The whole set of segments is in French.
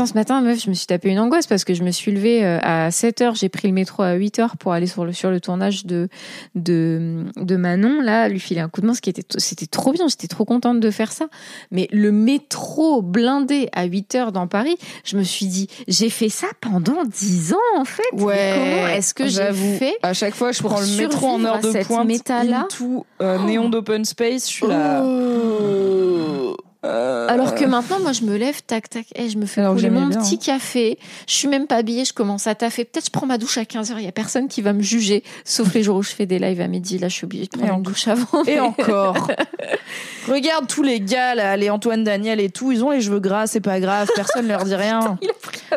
Putain, ce matin, meuf, je me suis tapé une angoisse parce que je me suis levée euh, à 7 heures, j'ai pris le métro à 8 heures pour aller sur le, sur le tournage de, de, de Manon, là, lui filer un coup de main, ce qui était, c'était trop bien, j'étais trop contente de faire ça. Mais le métro blindé à 8 heures dans Paris, je me suis dit, j'ai fait ça pendant 10 ans, en fait. Mais Comment est-ce que j'ai j'avoue, fait À chaque fois, je prends le métro en heure de pointe, méta-là into euh, néon d'open space, je suis là. Euh, Alors que maintenant, moi, je me lève, tac, tac, et je me fais Alors couler mon bien, petit hein. café. Je suis même pas habillée, je commence à taffer. Peut-être je prends ma douche à 15h, il y a personne qui va me juger, sauf les jours où je fais des lives à midi. Là, je suis obligée de prendre une douche avant. Et encore. Regarde tous les gars, là, les Antoine Daniel et tout, ils ont les cheveux gras, c'est pas grave, personne leur dit rien.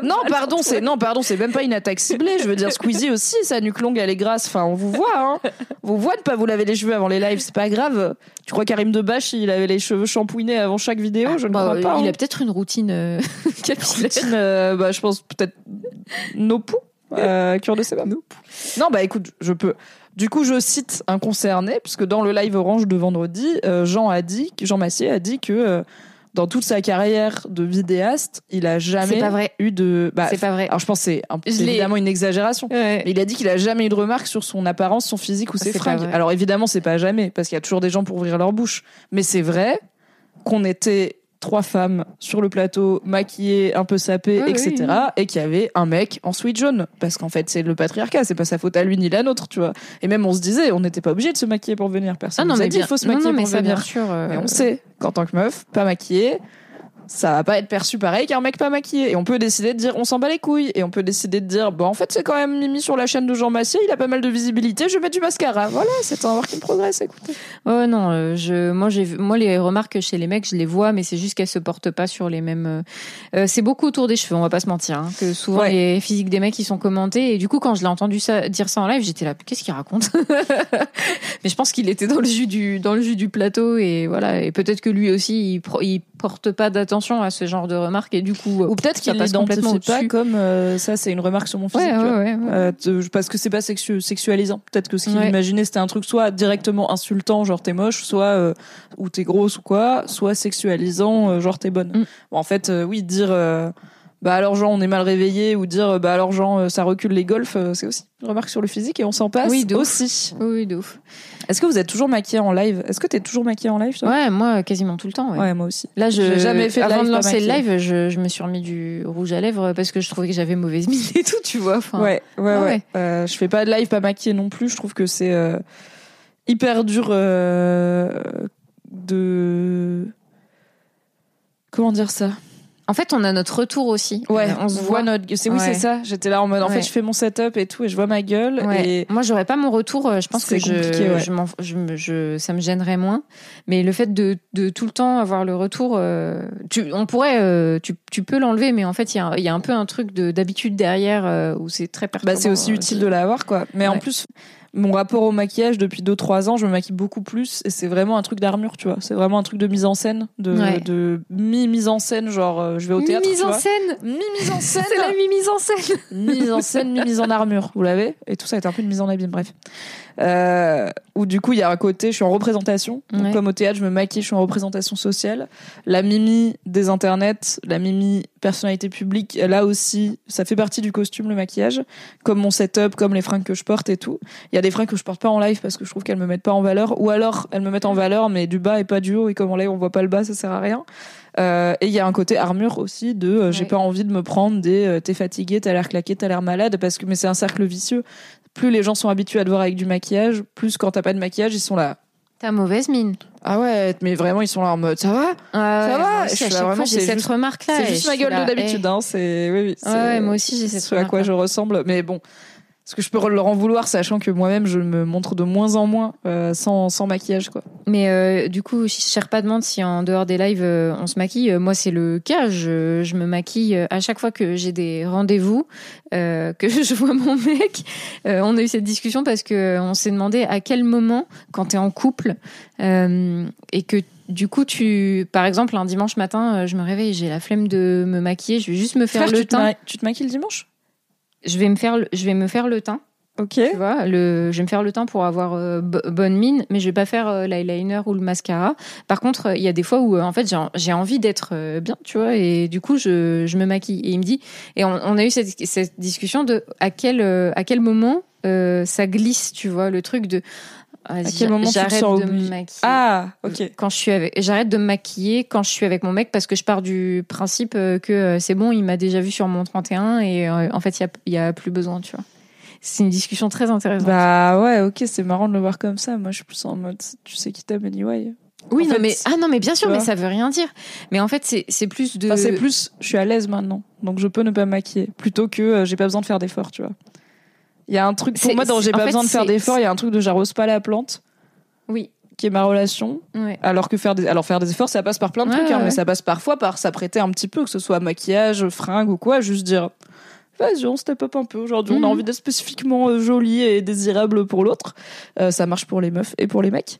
Non, pardon, c'est non, pardon, c'est même pas une attaque ciblée. Je veux dire, Squeezie aussi, sa nuque longue, elle est grasse. Enfin, on vous voit, hein. Vous voit de pas vous laver les cheveux avant les lives, c'est pas grave. Tu crois Karim Debache, il avait les cheveux shampouinés avant chaque vidéo Je ne Bah, crois pas. il hein. a peut-être une routine euh, capillaire. Routine, euh, bah, je pense peut-être nos poux, euh, cure de sébum. Non, bah écoute, je peux. Du coup, je cite un concerné, puisque dans le live orange de vendredi, euh, Jean a dit, Jean Massier a dit que dans toute sa carrière de vidéaste, il a jamais C'est pas vrai. eu de. Bah, C'est pas vrai. Alors je pense que c'est un- évidemment une exagération. Ouais. Mais il a dit qu'il a jamais eu de remarques sur son apparence, son physique ou ses C'est pas fringues. Alors évidemment, c'est pas jamais, parce qu'il y a toujours des gens pour ouvrir leur bouche. Mais c'est vrai qu'on était trois femmes sur le plateau, maquillées, un peu sapées, Oui, etc. oui. Et qu'il y avait un mec en sweat jaune. Parce qu'en fait, c'est le patriarcat, c'est pas sa faute à lui ni la nôtre, tu vois. Et même on se disait, on n'était pas obligé de se maquiller pour venir. Personne Ah non, nous a mais dit, il faut se maquiller non, pour venir. bien sûr. euh, Mais on sait qu'en tant que meuf, pas maquillée, ça va pas être perçu pareil qu'un mec pas maquillé. Et on peut décider de dire on s'en bat les couilles. Et on peut décider de dire bon en fait c'est quand même Mimi sur la chaîne de Jean Massier, il a pas mal de visibilité, je vais mettre du mascara. Voilà, c'est un work in progress, écoutez. Ouais, non, euh, je, moi, j'ai, moi, les remarques chez les mecs, je les vois, mais c'est juste qu'elles se portent pas sur les mêmes. euh, euh, c'est beaucoup autour des cheveux, on va pas se mentir. Hein, que souvent Ouais. les physiques des mecs, ils sont commentés. Et du coup, quand je l'ai entendu ça, dire ça en live, j'étais là, qu'est-ce qu'il raconte? Mais je pense qu'il était dans le jus du, dans le jus du plateau, et voilà. Et peut-être que lui aussi, il, pro- il porte pas d'attention à ce genre de remarques, et du coup, Ou peut-être qu'il complètement pas comme euh, ça, c'est une remarque sur mon physique. Ouais, ouais, ouais. Euh, parce que c'est pas sexu- sexualisant. Peut-être que ce qu'il imaginait c'était un truc soit directement insultant, genre t'es moche, soit euh, ou t'es grosse ou quoi, soit sexualisant, euh, genre t'es bonne. Mm. Bon, en fait, euh, oui, dire euh, bah alors genre on est mal réveillé ou dire euh, bah alors genre euh, ça recule les golfs, euh, c'est aussi une remarque sur le physique et on s'en passe Oui, de aussi. Oui, oui, de ouf. Est-ce que vous êtes toujours maquillée en live? Est-ce que t'es toujours maquillée en live toi? Ouais, moi, quasiment tout le temps. ouais. Ouais, moi aussi. Là, je, J'ai jamais fait de avant live de lancer le live, je, je me suis remis du rouge à lèvres parce que je trouvais que j'avais mauvaise mine et tout, tu vois. Enfin, Ouais, ouais, Ah ouais. ouais. Euh, je fais pas de live pas maquillée non plus. Je trouve que c'est euh, hyper dur euh, de comment dire ça? En fait, on a notre retour aussi. Ouais, Euh, on se voit. notre. C'est oui, Ouais. c'est ça. J'étais là en mode. En Ouais. fait, je fais mon setup et tout, et je vois ma gueule. Ouais. Et Moi, j'aurais pas mon retour. euh, Je pense que je, je, je, je- ça me gênerait moins. Mais le fait de, de tout le temps avoir le retour, euh, tu, on pourrait, euh, tu, tu peux l'enlever, mais en fait, il y a, y a un peu un truc de d'habitude derrière euh, où c'est très bah, perturbant. c'est aussi utile de l'avoir, quoi. Mais en plus. Mon rapport au maquillage depuis 2-3 ans, je me maquille beaucoup plus et c'est vraiment un truc d'armure, tu vois. C'est vraiment un truc de mise en scène, de, Ouais. de mi-mise en scène, genre euh, je vais au théâtre. mise tu en scène. Mi-mise en scène. C'est la mi-mise en scène. mise en scène, mi-mise en armure, vous l'avez? Et tout ça est un peu une mise en abîme, bref. Euh, où du coup, il y a un côté, je suis en représentation. Donc, Ouais. comme au théâtre, je me maquille, je suis en représentation sociale. La mimi des internets, la mimi personnalité publique, là aussi, ça fait partie du costume, le maquillage. Comme mon setup, comme les fringues que je porte et tout. Il y a des fringues que je porte pas en live parce que je trouve qu'elles me mettent pas en valeur. Ou alors, elles me mettent en valeur, mais du bas et pas du haut. Et comme en live, on voit pas le bas, ça sert à rien. Euh, et il y a un côté armure aussi de euh, j'ai Ouais. pas envie de me prendre des euh, t'es fatigué, t'as l'air claqué, t'as l'air malade parce que mais c'est un cercle vicieux. Plus les gens sont habitués à te voir avec du maquillage, plus quand t'as pas de maquillage, ils sont là. T'as mauvaise mine. Ah ouais, mais vraiment ils sont là en mode ça va? Ça va, je suis à là, vraiment, fois, j'ai cette juste- remarque-là. C'est juste ma gueule là, de d'habitude, eh. hein, c'est oui oui. Ouais, c'est ouais, moi aussi, j'ai cette ce à quoi remarque-là. je ressemble. Mais bon, Parce que je peux leur en vouloir, sachant que moi-même, je me montre de moins en moins euh, sans, sans maquillage, quoi. Mais euh, du coup, cher pas demande si en dehors des lives euh, on se maquille. Moi, c'est le cas. Je, je me maquille à chaque fois que j'ai des rendez-vous, euh, que je vois mon mec. Euh, on a eu cette discussion parce que on s'est demandé à quel moment, quand t'es en couple euh, et que du coup, tu, par exemple, un dimanche matin, je me réveille, j'ai la flemme de me maquiller, je vais juste me faire Frère, le tu, te teint. tu te maquilles le dimanche? Je vais me faire, le- je vais me faire le teint. Ok. Tu vois, le, je vais me faire le teint pour avoir euh, bo- bonne mine, mais je vais pas faire euh, l'eyeliner ou le mascara. Par contre, euh, il y a des fois où euh, en fait j'ai, envie d'être bien, tu vois, et du coup je, je me maquille. Et il me dit, et on, on a eu cette, cette discussion de à quel à quel moment ça glisse, tu vois, le truc de à quel moment tu te j'arrête sens de me maquiller. Ah, ok. Quand je suis avec, j'arrête de me maquiller quand je suis avec mon mec parce que je pars du principe euh, que euh, c'est bon, il m'a déjà vu sur mon 31 et euh, en fait il y a, plus besoin, tu vois. C'est une discussion très intéressante. Bah ouais, ok, c'est marrant de le voir comme ça. Moi, je suis plus en mode, tu sais qui t'aime anyway. Oui, En non, fait, mais ah non, mais bien sûr, mais ça veut rien dire. Mais en fait, c'est c'est plus de. Enfin, c'est plus, je suis à l'aise maintenant, donc je peux ne pas me maquiller, plutôt que euh, j'ai pas besoin de faire d'efforts, tu vois. Il y a un truc pour moi c'est- j'ai pas fait, besoin de faire d'efforts, il y a un truc de j'arrose pas la plante, Oui. qui est ma relation, Ouais. alors que faire des, alors faire des efforts, ça passe par plein de Ouais, trucs, hein, mais ça passe parfois par s'apprêter un petit peu, que ce soit maquillage, fringues ou quoi, juste dire. Vas-y, on step up un peu. Aujourd'hui, on Mhm. a envie d'être spécifiquement euh, jolie et désirable pour l'autre. Euh, ça marche pour les meufs et pour les mecs.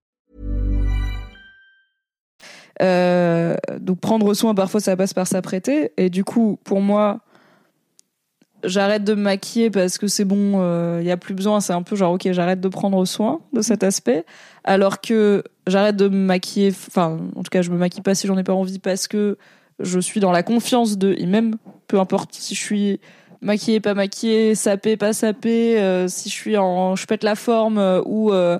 Euh, donc prendre soin, parfois ça passe par s'apprêter. Et du coup, pour moi, j'arrête de me maquiller parce que c'est bon, il y a plus besoin. C'est un peu genre, ok, j'arrête de prendre soin de cet aspect. Alors que j'arrête de me maquiller, enfin, en tout cas, je me maquille pas si j'en ai pas envie parce que je suis dans la confiance de, et même, peu importe si je suis maquillée, pas maquillée, sapée, pas sapée, euh, si je suis en, je pète la forme euh, ou euh,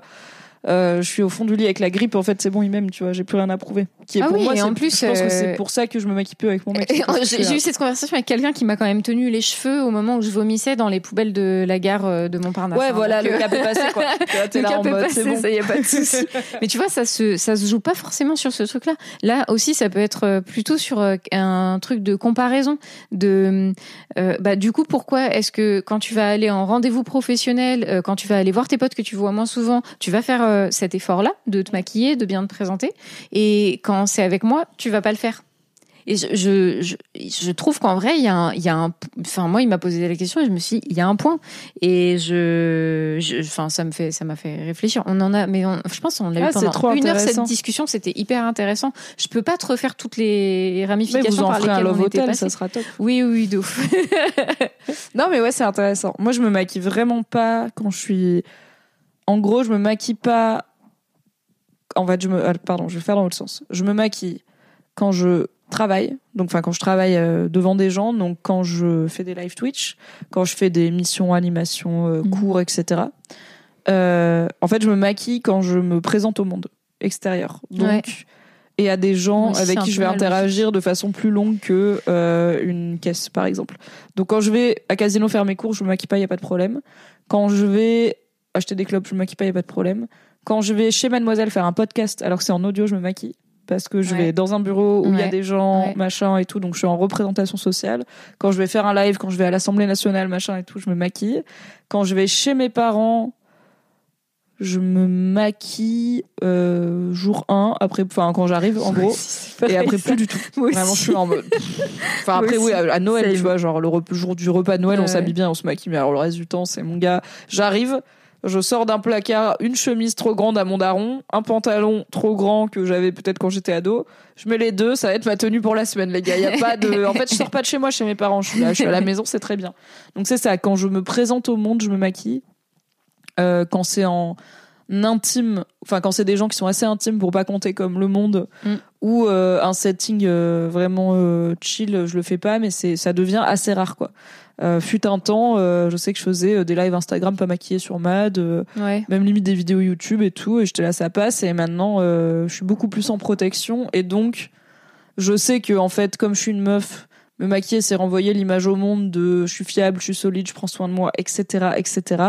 euh, je suis au fond du lit avec la grippe, en fait, c'est bon, il m'aime, tu vois, j'ai plus rien à prouver. Qui est Ah pour oui, moi, et en plus, je pense que euh, c'est pour ça que je me maquille peu avec mon mec. J'ai eu cette conversation avec quelqu'un qui m'a quand même tenu les cheveux au moment où je vomissais dans les poubelles de la gare euh, de Montparnasse. Ouais, hein. voilà, Donc, le euh, cap est passé, quoi. T'es le là en mode, passé, c'est bon. ça y a pas de souci. Mais tu vois, ça se, ça se joue pas forcément sur ce truc-là. Là aussi, ça peut être euh, plutôt sur euh, un truc de comparaison. De, euh, bah, du coup, pourquoi est-ce que quand tu vas aller en rendez-vous professionnel, euh, quand tu vas aller voir tes potes que tu vois moins souvent, tu vas faire euh, cet effort-là de te maquiller, de bien te présenter, et quand c'est avec moi, tu vas pas le faire. Et je, je, je, je trouve qu'en vrai, il y a un, il y a un, enfin, moi, il m'a posé la question et je me suis dit, il y a un point. Et je, je, enfin, ça me fait, ça m'a fait réfléchir. On en a, mais on- je pense qu'on l'a Ah, eu pendant trop une heure cette discussion. C'était hyper intéressant. Je peux pas te refaire toutes les Mais ramifications vous en par un lesquelles love on était hotel, passé. ça sera top. Oui, oui, oui, de ouf. Non, mais ouais, c'est intéressant. Moi, je me maquille vraiment pas quand je suis. En gros, je me maquille pas. En fait, je me. ah, Pardon, je vais faire dans l'autre sens. Je me maquille quand je travaille. Donc, enfin, quand je travaille euh, devant des gens. Donc, quand je fais des live Twitch, quand je fais des missions animation, euh, Mhm. cours, etc. Euh, en fait, je me maquille quand je me présente au monde extérieur. Donc. Ouais. Et à des gens avec qui je vais interagir de façon plus longue que euh, une caisse, par exemple. Donc quand je vais à Casino faire mes cours, je me maquille pas, il y a pas de problème. Quand je vais acheter des clubs, je me maquille pas, il y a pas de problème. Quand je vais chez Mademoiselle faire un podcast, alors que c'est en audio, je me maquille parce que je Ouais. vais dans un bureau où il y a des gens, Ouais. machin et tout, donc je suis en représentation sociale. Quand je vais faire un live, quand je vais à l'Assemblée nationale, machin et tout, je me maquille. Quand je vais chez mes parents, je me maquille euh, jour 1, après, enfin quand j'arrive en gros, et après plus du tout. Vraiment, je suis en mode. Enfin, après, oui, à, à Noël, tu vois, genre le jour du repas de Noël, on s'habille bien, on se maquille, mais alors le reste du temps, c'est mon gars. J'arrive, je sors d'un placard une chemise trop grande à mon daron, un pantalon trop grand que j'avais peut-être quand j'étais ado. Je mets les deux, ça va être ma tenue pour la semaine, les gars. Y a pas de. En fait, je sors pas de chez moi, chez mes parents. Je suis là, je suis à la maison, c'est très bien. Donc c'est ça. Quand je me présente au monde, je me maquille. Euh, quand c'est en intime, enfin quand c'est des gens qui sont assez intimes pour pas compter comme le monde, Mm. ou euh, un setting euh, vraiment euh, chill, je le fais pas, mais c'est ça devient assez rare quoi. Euh, fut un temps, euh, je sais que je faisais euh, des lives Instagram pas maquillés sur Mad, euh, Ouais. même limite des vidéos YouTube et tout, et j'étais là, ça passe, et maintenant, je suis beaucoup plus en protection, et donc, je sais que, en fait, comme je suis une meuf, me maquiller, c'est renvoyer l'image au monde de je suis fiable, je suis solide, je prends soin de moi, etc., etc.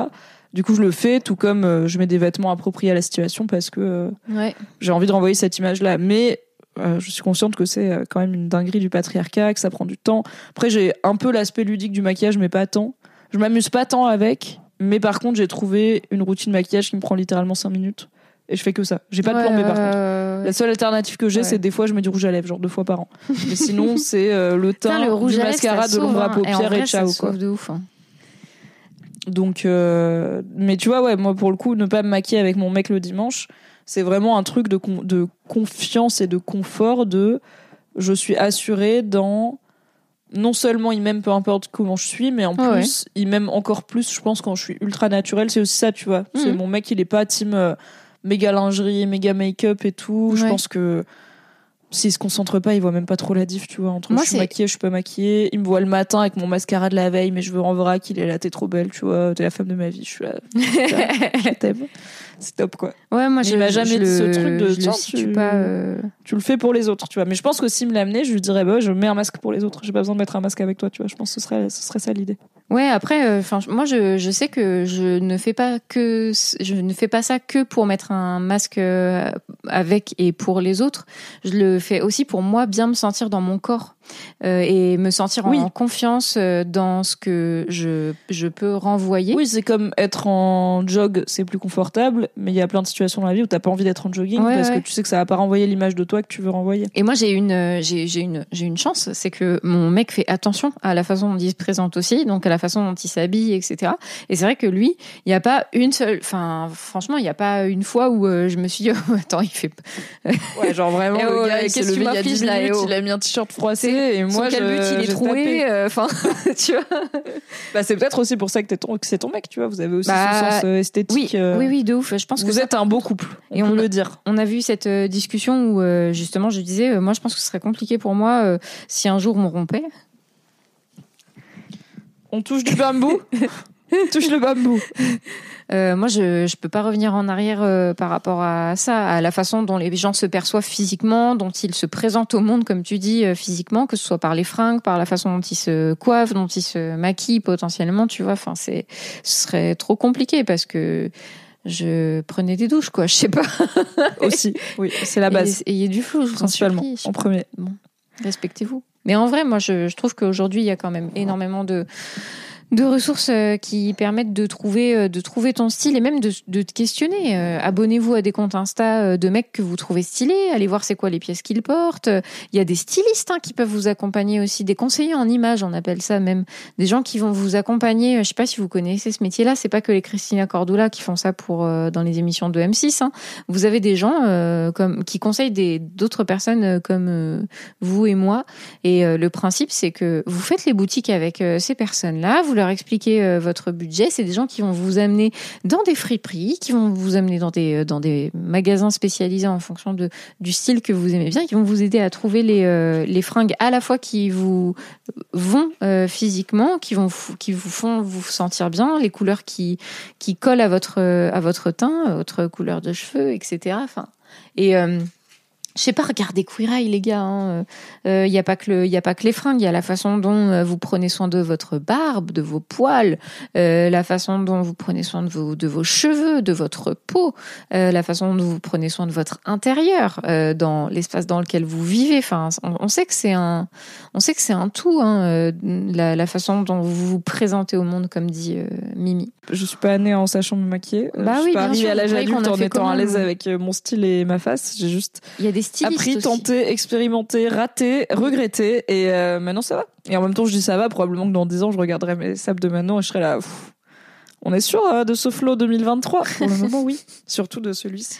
Du coup, je le fais, tout comme je mets des vêtements appropriés à la situation parce que Ouais. j'ai envie de renvoyer cette image-là. Mais euh, je suis consciente que c'est euh, quand même une dinguerie du patriarcat, que ça prend du temps. Après, j'ai un peu l'aspect ludique du maquillage, mais pas tant. Je m'amuse pas tant avec, mais par contre, j'ai trouvé une routine maquillage qui me prend littéralement 5 minutes. Et je fais que ça. J'ai pas de plan B par contre. La seule alternative que j'ai, Ouais. c'est des fois je mets du rouge à lèvres, genre deux fois par an. Mais sinon, c'est euh, le teint, Putain, le rouge du à mascara, ça de l'ombre à sauve, hein. Et en paupières et, vrai, ça ciao quoi. de ouf. hein. Donc, euh, mais tu vois, ouais, moi pour le coup, ne pas me maquiller avec mon mec le dimanche, c'est vraiment un truc de, con- de confiance et de confort. De, je suis assurée dans non seulement il m'aime peu importe comment je suis, mais en Ah ouais. plus il m'aime encore plus. Je pense quand je suis ultra naturelle, c'est aussi ça, tu vois. C'est Mhm. mon mec, il est pas team euh, méga lingerie, méga make-up et tout. Je pense que s'il se concentre pas, il voit même pas trop la diff, tu vois. Entre Moi, je suis maquillée, je suis pas maquillée. Il me voit le matin avec mon mascara de la veille, mais je veux en vrac, il est là, t'es trop belle, tu vois. T'es la femme de ma vie, je suis là. je t'aime. C'est top, quoi. Ouais, moi, m'a jamais je dit ce le- truc de, tiens, tu- pas. euh, Tu le fais pour les autres, tu vois. Mais je pense que s'il me l'amenait, je lui dirais, bah, je mets un masque pour les autres. J'ai pas besoin de mettre un masque avec toi, tu vois. Je pense que ce serait, ce serait ça l'idée. Ouais, après, enfin, moi, je, je sais que je ne fais pas que, je ne fais pas ça que pour mettre un masque euh, avec et pour les autres. Je le fais aussi pour moi bien me sentir dans mon corps euh, et me sentir Oui. en confiance euh, dans ce que je, je peux renvoyer. Oui, c'est comme être en jog, c'est plus confortable, mais il y a plein de situations dans la vie où t'as pas envie d'être en jogging Ouais, parce ouais. que tu sais que ça va pas renvoyer l'image de toi que tu veux renvoyer. Et moi, j'ai une, euh, j'ai, j'ai une, j'ai une chance, c'est que mon mec fait attention à la façon dont il se présente aussi, donc à la façon dont il s'habille, etc. Et c'est vrai que lui, il n'y a pas une seule, enfin, franchement, il n'y a pas une fois où euh, je me suis dit, oh, attends, il fait, Ouais, genre vraiment, Eh oh, le gars, il qu'est-ce s'est que tu levé il y a 10 m'affliges, là, minutes, eh oh. il a mis un t-shirt froissé et moi, son je, il est troué, euh, enfin, tu vois. Bah, c'est peut-être aussi pour ça que, t'es ton, que c'est ton mec, tu vois. Vous avez aussi Bah, ce sens euh, esthétique. Oui, euh, oui, oui, de ouf. Je pense que Vous ça- êtes un beau couple, on Et peut on- le dire. On a vu cette euh, discussion où euh, justement je disais, euh, moi je pense que ce serait compliqué pour moi si un jour on rompait. On touche du bambou. Touche le bambou. Euh, moi, je je peux pas revenir en arrière euh, par rapport à ça, à la façon dont les gens se perçoivent physiquement, dont ils se présentent au monde, comme tu dis, euh, physiquement, que ce soit par les fringues, par la façon dont ils se coiffent, dont ils se maquillent potentiellement, tu vois. Enfin, c'est ce serait trop compliqué parce que je prenais des douches, quoi. Je sais pas. Aussi, oui, c'est la base, Et ayez du flou, en principalement. Je en premier. respectez-vous. Mais en vrai, moi, je, je trouve qu'aujourd'hui, il y a quand même énormément de de ressources euh, qui permettent de trouver euh, de trouver ton style et même de, te questionner. Euh, Abonnez-vous à des comptes Insta de mecs que vous trouvez stylés, allez voir c'est quoi les pièces qu'ils portent. Il y a des stylistes hein, qui peuvent vous accompagner aussi, des conseillers en images, on appelle ça même, des gens qui vont vous accompagner. Je sais pas si vous connaissez ce métier-là, c'est pas que les Christina Cordula qui font ça pour dans les émissions de M6. hein. Vous avez des gens comme qui conseillent d'autres personnes comme vous et moi et le principe, c'est que vous faites les boutiques avec ces personnes-là, vous expliquez euh, votre budget. C'est des gens qui vont vous amener dans des friperies, qui vont vous amener dans des, euh, dans des magasins spécialisés en fonction de, du style que vous aimez bien, qui vont vous aider à trouver les, euh, fringues à la fois qui vous vont physiquement, qui, vous font vous sentir bien, les couleurs qui, collent à votre, teint, votre couleur de cheveux, etc. Et. Euh, je sais pas, regardez Queer Eye, les gars. hein. Il n'y a pas que le, y a pas que les fringues, il y a la façon dont euh, vous prenez soin de votre barbe, de vos poils, euh, la façon dont vous prenez soin de vos, de vos cheveux, de votre peau, euh, la façon dont vous prenez soin de votre intérieur, euh, dans l'espace dans lequel vous vivez. Enfin, on, on sait que c'est un, on sait que c'est un tout, hein, euh, la, la façon dont vous vous présentez au monde, comme dit euh, Mimi. Je suis pas née en sachant me maquiller. Euh, Bah je suis oui, pas bien arrivée à l'âge adulte en étant à l'aise avec euh, mon style et ma face. J'ai juste Il y a des stylistes appris, tenté, expérimenté, raté, regretté, et euh, maintenant ça va. Et en même temps, je dis ça va, probablement que dans 10 ans, je regarderai mes sables de Manon et je serai là. pff, on est sûr euh, de ce flow 2023 Pour le moment, oui. Surtout de celui-ci.